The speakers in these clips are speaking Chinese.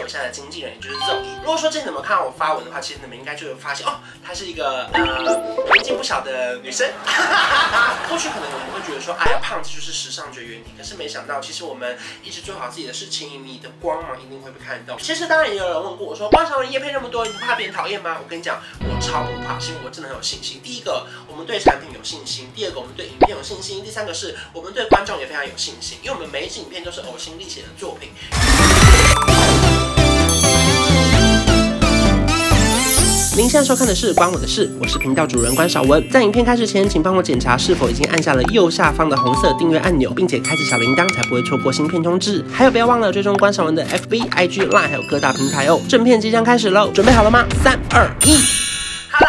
我现在的经纪人，也就是 Zoe。如果说之前你们看到我发文的话，其实你们应该就会发现哦，她是一个呃年纪不小的女生。或许可能我们会觉得说，哎呀，胖子就是时尚绝缘体。可是没想到，其实我们一直做好自己的事情，你的光芒一定会被看到。其实当然也有人问过我说，关韶文业配那么多，你不怕别人讨厌吗？我跟你讲，我超不怕，是因为我真的很有信心。第一个，我们对产品有信心；第二个，我们对影片有信心；第三个是我们对观众也非常有信心，因为我们每一影片都是呕心沥血的作品。现在收看的是《关我的事》，我是频道主人关少文。在影片开始前，请帮我检查是否已经按下了右下方的红色订阅按钮，并且开启小铃铛，才不会错过新片通知。还有，不要忘了追踪关少文的 FB、IG、Line，还有各大平台哦。正片即将开始喽，准备好了吗？三、二、一。哈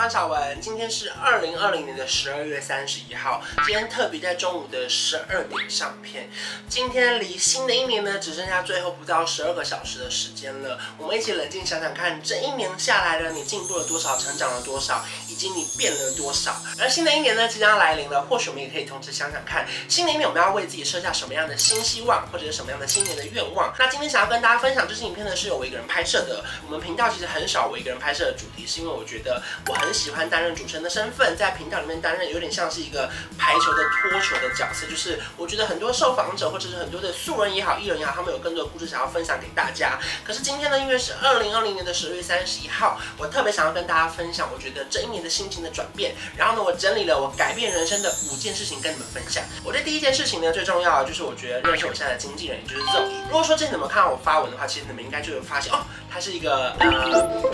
喽，我是关韶文。今天是二零二零年的十二月三十一号。今天特别在中午的十二点上片。今天离新的一年呢，只剩下最后不到十二个小时的时间了。我们一起冷静想想看，这一年下来了，你进步了多少，成长了多少，以及你变了多少。而新的一年呢，即将来临了，或许我们也可以同时想想看，新的一年我们要为自己设下什么样的新希望，或者是什么样的新年的愿望。那今天想要跟大家分享这支影片呢，是由我一个人拍摄的。我们频道其实很少我一个人拍摄的主题，是因为我觉得。我很喜欢担任主持人的身份，在频道里面担任有点像是一个排球的托球的角色，就是我觉得很多受访者或者是很多的素人也好、艺人也好，他们有更多的故事想要分享给大家。可是今天呢，因为是二零二零年的十月三十一号，我特别想要跟大家分享，我觉得这一年的心情的转变。然后呢，我整理了我改变人生的五件事情跟你们分享。我的第一件事情呢，最重要的就是我觉得认识我现在的经纪人，也就是 Zoe。如果说之前你们看到我发文的话，其实你们应该就会发现哦，她是一个呃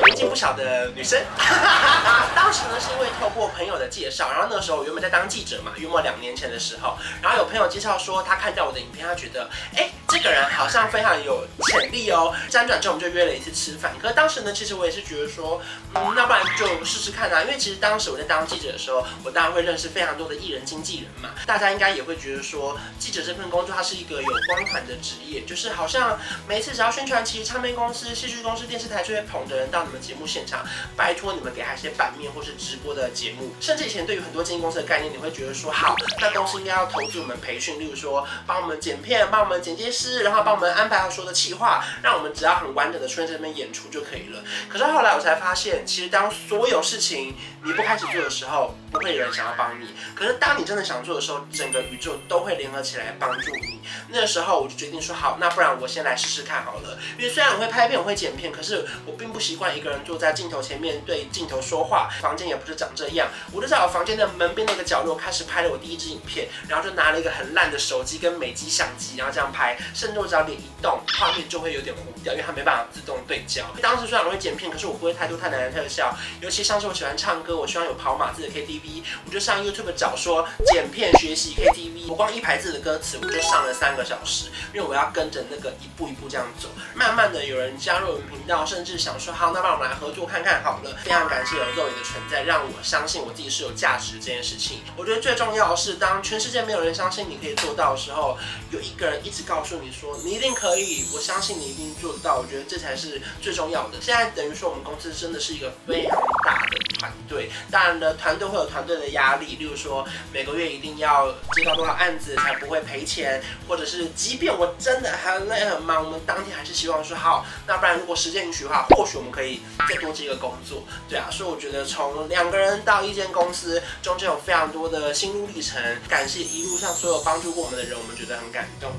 年纪不小的女生。当时呢，是因为透过朋友的介绍，然后那时候我原本在当记者嘛，约莫两年前的时候，然后有朋友介绍说他看到我的影片，他觉得，哎，这个人好像非常有潜力哦。辗转之后我们就约了一次吃饭。可是当时呢，其实我也是觉得说，嗯，那不然就试试看啊。因为其实当时我在当记者的时候，我当然会认识非常多的艺人经纪人嘛。大家应该也会觉得说，记者这份工作它是一个有光环的职业，就是好像每次只要宣传其实，唱片公司、戏剧公司、电视台就会捧着人到你们节目现场，拜托你们给他一些版面或是直播的节目。甚至以前对于很多经纪公司的概念，你会觉得说，好，那公司应该要投资我们培训，例如说帮我们剪片，帮我们剪接然后帮我们安排好所有的企划，让我们只要很完整的出现在这边演出就可以了。可是后来我才发现，其实当所有事情你不开始做的时候，不会有人想要帮你。可是当你真的想做的时候，整个宇宙都会联合起来帮助你。那时候我就决定说，好，那不然我先来试试看好了。因为虽然我会拍片，我会剪片，可是我并不习惯一个人坐在镜头前面对镜头说话，房间也不是长这样。我就在我房间的门边那个角落开始拍了我第一支影片，然后就拿了一个很烂的手机跟美机相机，然后这样拍，甚至我只要脸一动，画面就会有点糊掉，因为它没办法自动对焦。当时虽然我会剪片，可是我不会太多太难的特效，尤其像是我喜欢唱歌，我希望有跑马字的 KTV，我就上 YouTube 找说剪片学习 KTV，我光一排字的歌词我就上了三个小时，因为我要跟着那个一步一步这样走。慢慢的有人加入我们频道，甚至想说好，那让我们来合作看看好了。非常感谢有肉眼的存在，让我相信我自己是有价值这件事情。我觉得最重要的是，当全世界没有人相信你可以做到的时候，有一个人一直告诉你说你一定可以，我相信你一定做得到。我觉得这才是最重要的。现在等于说我们公司真的是一个非常大的团队，当然了，团队会有团队的压力，例如说每个月一定要接到多少案子才不会赔钱，或者是即便我真的很累很忙，我们当天还是希望说好，那不然如果时间允许的话，或许我们可以再多接一个工作，对啊。所以我觉得从两个人到一间公司。中间有非常多的心路历程，感谢一路上所有帮助过我们的人，我们觉得很感动。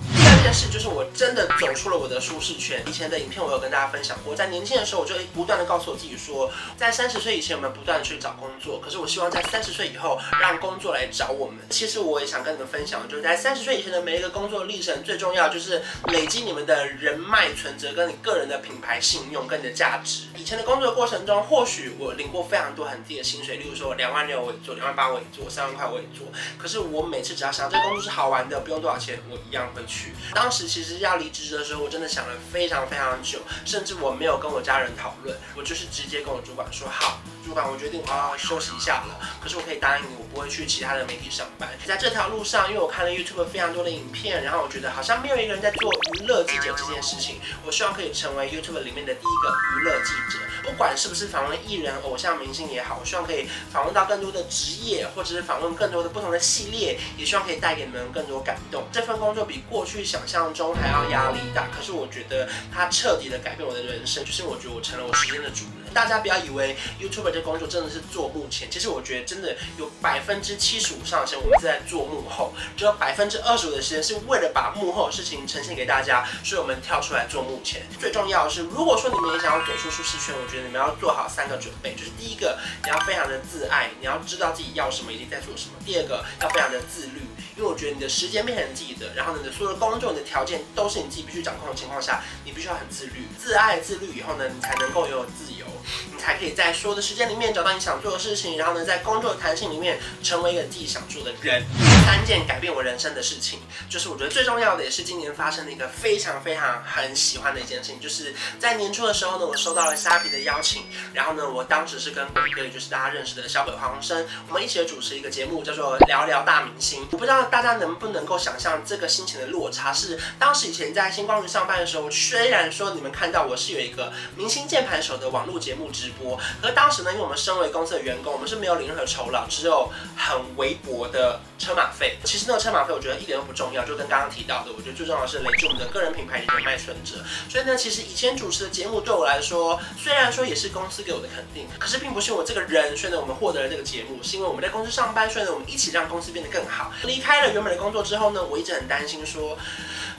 但是就是我真的走出了我的舒适圈。以前的影片我有跟大家分享过，在年轻的时候我就不断的告诉我自己说，在三十岁以前我们不断的去找工作，可是我希望在三十岁以后让工作来找我们。其实我也想跟你们分享，就是在三十岁以前的每一个工作历程，最重要就是累积你们的人脉存折跟你个人的品牌信用跟你的价值。以前的工作过程中，或许我领过非常多很低的薪水，例如说两万六我也做，两万八我也做，三万块我也做。可是我每次只要想这个工作是好玩的，不用多少钱，我一样会去。当时其实要离职的时候，我真的想了非常非常久，甚至我没有跟我家人讨论，我就是直接跟我主管说：“好，主管，我决定我要休息一下了。可是我可以答应你，不会去其他的媒体上班。在这条路上，因为我看了 YouTube 非常多的影片，然后我觉得好像没有一个人在做娱乐记者这件事情。我希望可以成为 YouTube 里面的第一个娱乐记者。不管是不是访问艺人、偶像、明星也好，我希望可以访问到更多的职业，或者是访问更多的不同的系列，也希望可以带给你们更多感动。这份工作比过去想象中还要压力大，可是我觉得它彻底的改变我的人生，就是我觉得我成了我时间的主人。大家不要以为 YouTube 这工作真的是做目前，其实我觉得真的有百分之七十五上的时间我们是在做幕后，只有百分之二十五的时间是为了把幕后的事情呈现给大家，所以我们跳出来做幕前。最重要的是，如果说你们也想要走出舒适圈，我觉得你们要做好三个准备，就是第一个，你要非常的自爱，你要知道自己要什么，以及在做什么；第二个，要非常的自律，因为我觉得你的时间变成自己的，然后你的所有的工作、你的条件都是你自己必须掌控的情况下，你必须要很自律、自爱、自律以后呢，你才能够拥有自由。你才可以在所有的时间里面找到你想做的事情，然后呢，在工作的弹性里面成为一个自己想做的人。三件改变我人生的事情，就是我觉得最重要的，也是今年发生的一个非常非常很喜欢的一件事情，就是在年初的时候呢，我收到了虾皮的邀请，然后呢，我当时是跟一个就是大家认识的小鬼黄生，我们一起主持一个节目，叫做聊聊大明星。我不知道大家能不能够想象这个心情的落差，是当时以前在星光云上班的时候，虽然说你们看到我是有一个明星键盘手的网络节目直播，可当时呢，因为我们身为公司的员工，我们是没有领任何酬劳，只有很微薄的车马费。其实那个车马费，我觉得一点都不重要，就跟刚刚提到的，我觉得最重要的是累积我们的个人品牌的人脉存折。所以呢，其实以前主持的节目对我来说，虽然说也是公司给我的肯定，可是并不是我这个人，所以呢，我们获得了这个节目，是因为我们在公司上班，所以呢，我们一起让公司变得更好。离开了原本的工作之后呢，我一直很担心说。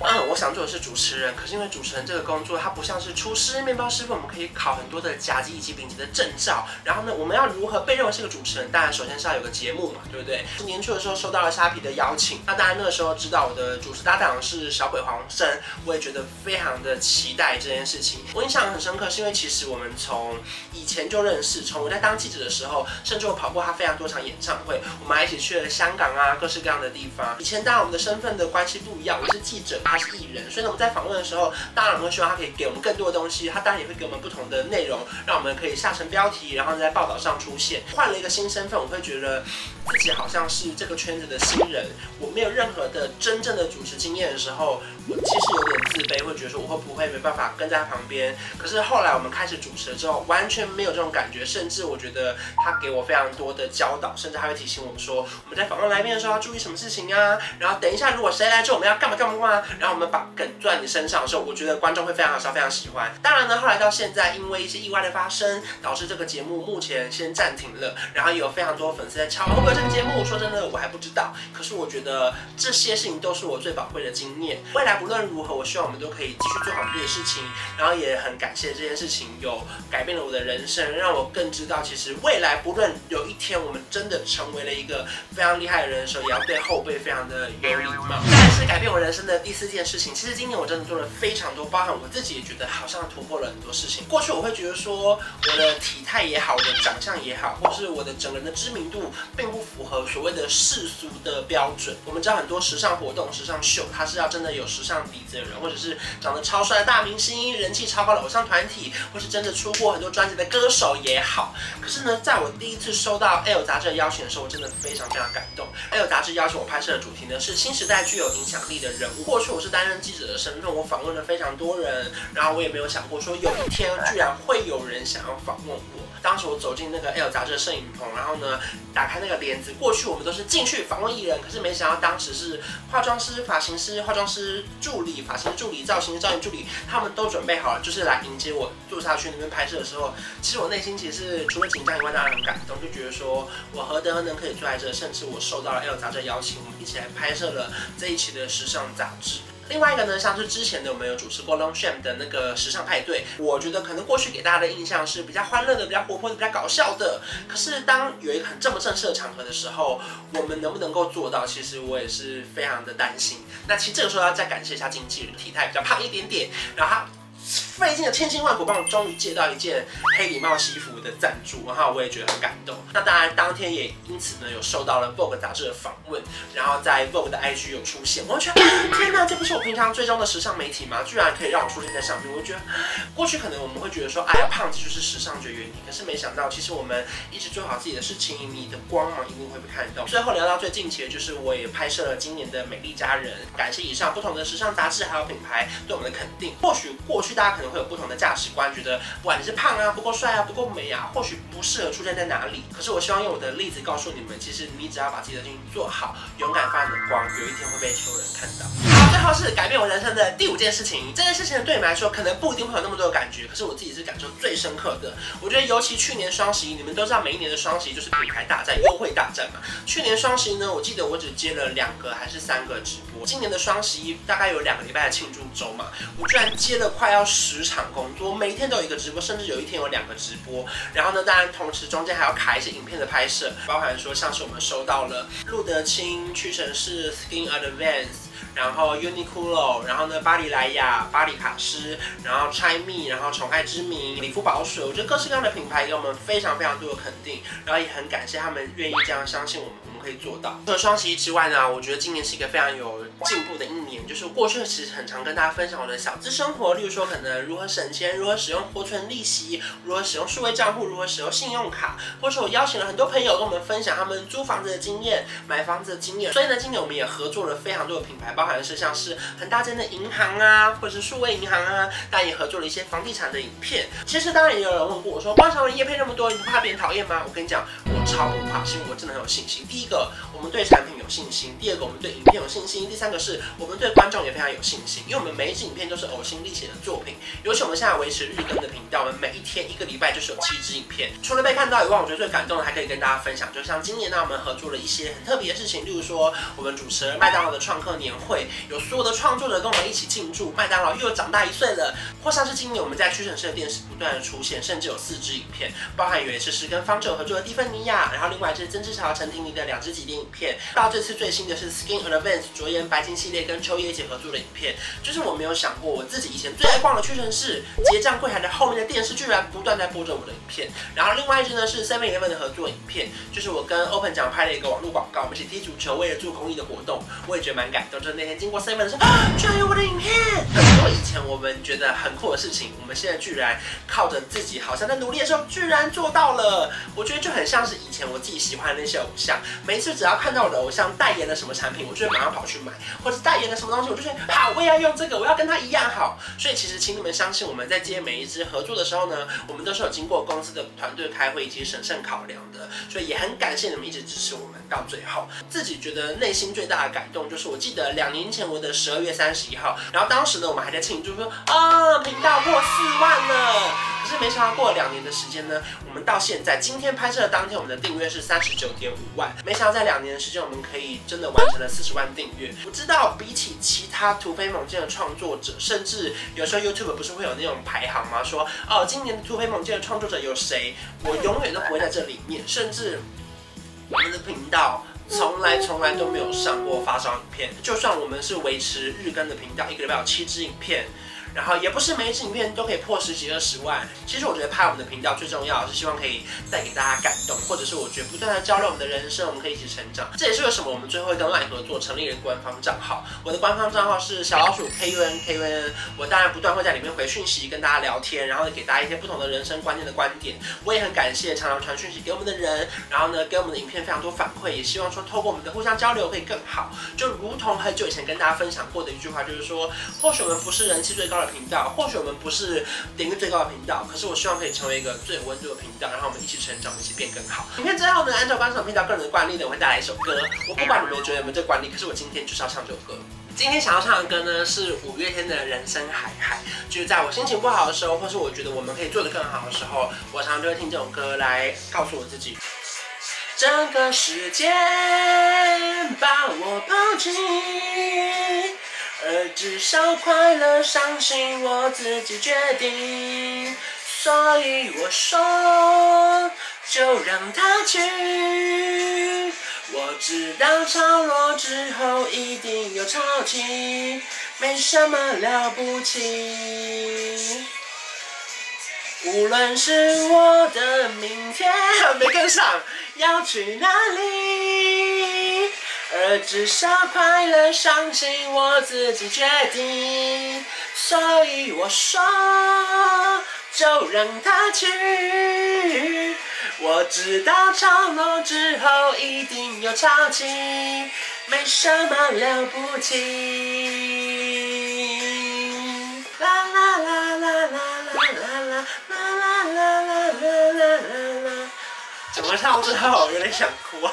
嗯，我想做的是主持人，可是因为主持人这个工作，它不像是厨师、面包师傅，我们可以考很多的甲级以及丙级的证照。然后呢，我们要如何被认为是个主持人？当然，首先是要有个节节目嘛，对不对？年初的时候收到了沙皮的邀请，那当然那个时候知道我的主持搭档是小鬼黄生，我也觉得非常的期待这件事情。我印象很深刻，是因为其实我们从以前就认识，从我在当记者的时候，甚至我跑过他非常多场演唱会，我们还一起去了香港啊，各式各样的地方。以前当然我们的身份的关系不一样，我是记者。他是艺人，所以呢，我们在访问的时候，当然会希望他可以给我们更多的东西，他当然也会给我们不同的内容，让我们可以下成标题，然后在报道上出现。换了一个新身份，我会觉得自己好像是这个圈子的新人，我没有任何的真正的主持经验的时候，我其实有点自卑，会觉得说我会不会没办法跟在旁边。可是后来我们开始主持了之后，完全没有这种感觉，甚至我觉得他给我非常多的教导，甚至还会提醒我们说，我们在访问来宾的时候要注意什么事情啊，然后等一下如果谁来之后我们要干嘛干嘛干嘛，然后我们把。梗在你身上的时候，我觉得观众会非常好笑，非常喜欢。当然呢，后来到现在，因为一些意外的发生，导致这个节目目前先暂停了。然后也有非常多粉丝在敲，会不会这个节目？说真的，我还不知道。可是我觉得这些事情都是我最宝贵的经验。未来不论如何，我希望我们都可以继续做好这些事情。然后也很感谢这件事情有改变了我的人生，让我更知道，其实未来不论有一天我们真的成为了一个非常厉害的人的时候，也要对后辈非常的有礼貌。再来是改变我人生的第四件事情。其实今年我真的做了非常多，包含我自己也觉得好像突破了很多事情。过去我会觉得说我的体态也好，我的长相也好，或是我的整个人的知名度并不符合所谓的世俗的标准。我们知道很多时尚活动、时尚秀，它是要真的有时尚底子的人，或者是长得超帅的大明星、人气超高的偶像团体，或是真的出过很多专辑的歌手也好。可是呢，在我第一次收到《L》杂志的邀请的时候，我真的非常非常感动。《L》杂志邀请我拍摄的主题呢是新时代具有影响力的人物。过去我是担任。记者的身份，我访问了非常多人，然后我也没有想过说有一天居然会有人想要访问我。当时我走进那个 L 杂志的摄影棚，然后呢，打开那个帘子，过去我们都是进去访问艺人，可是没想到当时是化妆师、发型师、化妆师助理、发型助理、造型造型助理，他们都准备好了，就是来迎接我坐下去那边拍摄的时候，其实我内心其实是除了紧张以外，当然很感动，就觉得说我何德何能可以坐在这，甚至我受到了 L 杂志邀请，我们一起来拍摄了这一期的时尚杂志。另外一个呢，像是之前的我们有主持过 Longchamp 的那个时尚派对，我觉得可能过去给大家的印象是比较欢乐的、比较活泼的、比较搞笑的。可是当有一个很这么正式的场合的时候，我们能不能够做到？其实我也是非常的担心。那其实这个时候要再感谢一下经纪人，体态比较胖一点点，然后。费尽了千辛万苦，帮我终于借到一件黑礼帽西服的赞助，然后我也觉得很感动。那当然，当天也因此呢，有受到了 Vogue 杂志的访问，然后在 Vogue 的 IG 有出现。我觉得天哪，这不是我平常追踪的时尚媒体吗？居然可以让我出现在上面。我觉得过去可能我们会觉得说，哎呀，胖子就是时尚绝缘体。可是没想到，其实我们一直做好自己的事情，你的光芒一定会被看到。最后聊到最近期的就是，我也拍摄了今年的美丽佳人。感谢以上不同的时尚杂志还有品牌对我们的肯定。或许过去大家可能会有不同的价值观，觉得不管你是胖啊、不够帅啊、不够美啊，或许不适合出现在哪里。可是我希望用我的例子告诉你们，其实你只要把自己的事情做好，勇敢发你的光，有一天会被所有人看到。好，最后是改变我人生的第五件事情。这件事情对你们来说可能不一定会有那么多的感觉，可是我自己是感受最深刻的。我觉得尤其去年双十一，你们都知道每一年的双十一就是品牌大战、优惠大战嘛。去年双十一呢，我记得我只接了两个还是三个直播。今年的双十一大概有两个礼拜的庆祝周嘛，我居然接了快要十场工作，每天都有一个直播，甚至有一天有两个直播。然后呢，当然同时中间还要卡一些影片的拍摄，包含说像是我们收到了路德清、屈臣氏、Skin Advance。然后 Uniqlo，然后呢，巴黎莱雅、巴黎卡诗，然后 Chime，然后宠爱之名、理肤宝水，我觉得各式各样的品牌给我们非常非常多的肯定，然后也很感谢他们愿意这样相信我们。我们可以做到。除了双十一之外呢，我觉得今年是一个非常有进步的一年。就是过去其实很常跟大家分享我的小资生活，例如说可能如何省钱，如何使用活存利息，如何使用数位账户，如何使用信用卡，或者我邀请了很多朋友跟我们分享他们租房子的经验、买房子的经验。所以呢，今年我们也合作了非常多的品牌，包含是像是很大间的银行啊，或者是数位银行啊，但也合作了一些房地产的影片。其实当然也有人问过我说，关韶文叶配那么多，你不怕别人讨厌吗？我跟你讲，超不怕，是因为我真的很有信心。第一个，我们对产品有信心；第二个，我们对影片有信心；第三个是我们对观众也非常有信心，因为我们每一支影片都是呕心沥血的作品。尤其我们现在维持日更的频道，我们每一天一个礼拜就是有七支影片。除了被看到以外，我觉得最感动的还可以跟大家分享，就像今年呢，我们合作了一些很特别的事情，例如说我们主持了麦当劳的创客年会，有所有的创作者跟我们一起庆祝麦当劳又长大一岁了。或像是今年我们在屈臣氏的电视不断的出现，甚至有四支影片，包含有一次是跟方舟合作的蒂芬尼亚，然后另外就是曾之乔、陈婷妮的两支纪念影片，到这次最新的是 Skin Advance 卓颜白金系列跟秋叶一起合作的影片，就是我没有想过我自己以前最爱逛的屈臣氏结账柜台的后面的电视居然不断在播着我的影片。然后另外一支呢是 Seven Eleven 的合作影片，就是我跟 Open 奖拍了一个网络广告，我们一起踢足球，为了做公益的活动，我也觉得蛮感动。就是那天经过 Seven 的时候，啊，居然有我的影片！很多以前我们觉得很酷的事情，我们现在居然靠着自己好像在努力的时候，居然做到了。我觉得就很像是以前我自己喜欢的那些偶像，每次只要看到我的偶像代言了什么产品，我就会马上跑去买，或者代言了什么东西，我就觉得好，我也要用这个，我要跟他一样好。所以其实请你们相信，我们在接每一支合作的时候呢，我们都是有经过公司的团队开会以及审慎考量的。所以也很感谢你们一直支持我们到最后。自己觉得内心最大的感动就是，我记得两年前我的十二月三十一号，然后当时呢，我们还在庆祝说啊，频道破四万了。可是没想到过了两年的时间呢，我们到现在今天拍摄的当天，我们的订阅是三十九点五万。没想到在两年的时间，我们可以真的完成了四十万订阅。我知道比起其他突飞猛进的创作者，甚至有时候 YouTube 不是会有那种排行吗？说哦，今年突飞猛进的创作者有谁？我永远都不会在这里面。甚至我们的频道从来从来都没有上过发烧影片。就算我们是维持日更的频道，一个礼拜有七支影片。然后也不是每一支影片都可以破十几二十万。其实我觉得拍我们的频道最重要是希望可以带给大家感动，或者是我觉得不断的交流我们的人生，我们可以一起成长。这也是为什么我们最后会跟 LINE 合作成立了官方账号。我的官方账号是小老鼠 K U N K U N。我当然不断会在里面回讯息跟大家聊天，然后给大家一些不同的人生观念的观点。我也很感谢常常传讯息给我们的人，然后呢给我们的影片非常多反馈，也希望说透过我们的互相交流可以更好。就如同很久以前跟大家分享过的一句话，就是说或许我们不是人气最高的频道，或许。我们不是点击最高的频道，可是我希望可以成为一个最有温度的频道，然后我们一起成长，一起变更好。影片最后呢，按照观众频道个人的惯例呢，我会带来一首歌。我不管你们觉得有没有这个惯例，可是我今天就是要唱这首歌。今天想要唱的歌呢，是五月天的《人生海海》。就是在我心情不好的时候，或是我觉得我们可以做得更好的时候，我常常就会听这种歌来告诉我自己：整个世界把我抛弃。而至少快乐、伤心，我自己决定。所以我说，就让它去。我知道潮落之后一定有潮起，没什么了不起。无论是我的明天，没跟上，要去哪里？而至少快乐、伤心，我自己决定。所以我说，就让它去。我知道潮落之后一定有潮起，没什么了不起。啦啦啦啦啦。啦啦啦啦啦，怎么唱之后有点想哭啊？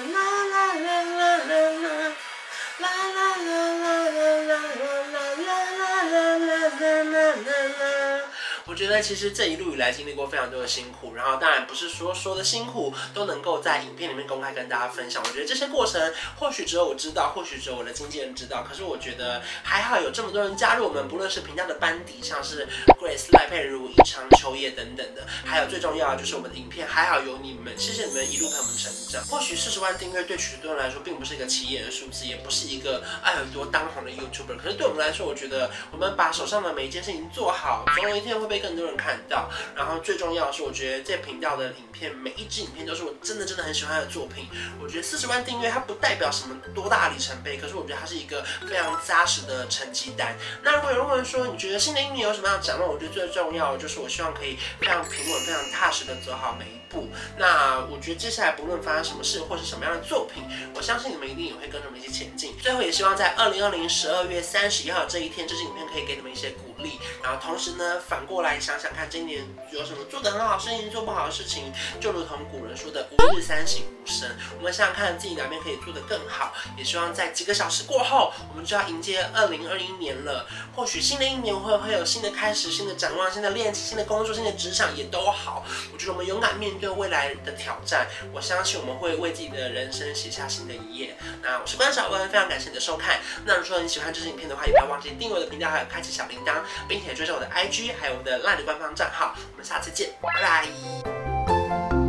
觉得其实这一路以来经历过非常多的辛苦，然后当然不是说说的辛苦都能够在影片里面公开跟大家分享。我觉得这些过程或许只有我知道，或许只有我的经纪人知道。可是我觉得还好有这么多人加入我们，不论是平价的班底，像是 Grace、赖佩如、宜昌、秋叶等等的，还有最重要就是我们的影片还好有你们，谢谢你们一路陪我们成长。或许四十万订阅对许多人来说并不是一个起眼的数字，也不是一个爱很多当红的 YouTuber，可是对我们来说，我觉得我们把手上的每一件事情做好，总有一天会被更多人看到，然后最重要的是，我觉得这频道的影片每一支影片都是我真的真的很喜欢的作品。我觉得四十万订阅它不代表什么多大里程碑，可是我觉得它是一个非常扎实的成绩单。那如果有人问说，你觉得新的一年有什么样的展望？我觉得最重要的就是我希望可以非常平稳、非常踏实的走好每一步。那我觉得接下来不论发生什么事或是什么样的作品，我相信你们一定也会跟着我们一起前进。最后也希望在二零二零十二月三十一号这一天，这支影片可以给你们一些鼓励。然后同时呢，反过来想想。看今年有什么做得很好的事情，做不好的事情，就如同古人说的“吾日三省吾身”。我们想想看自己哪边可以做得更好，也希望在几个小时过后，我们就要迎接二零二一年了。或许新的一年会会有新的开始、新的展望、新的恋情、新的工作、新的职场也都好。我觉得我们勇敢面对未来的挑战，我相信我们会为自己的人生写下新的一页。那我是关小文，非常感谢你的收看。那如果说你喜欢这支影片的话，也不要忘记订阅我的频道，还有开启小铃铛，并且追着我的 IG，还有我们的 LINE 官方账号，我们下次见，拜拜。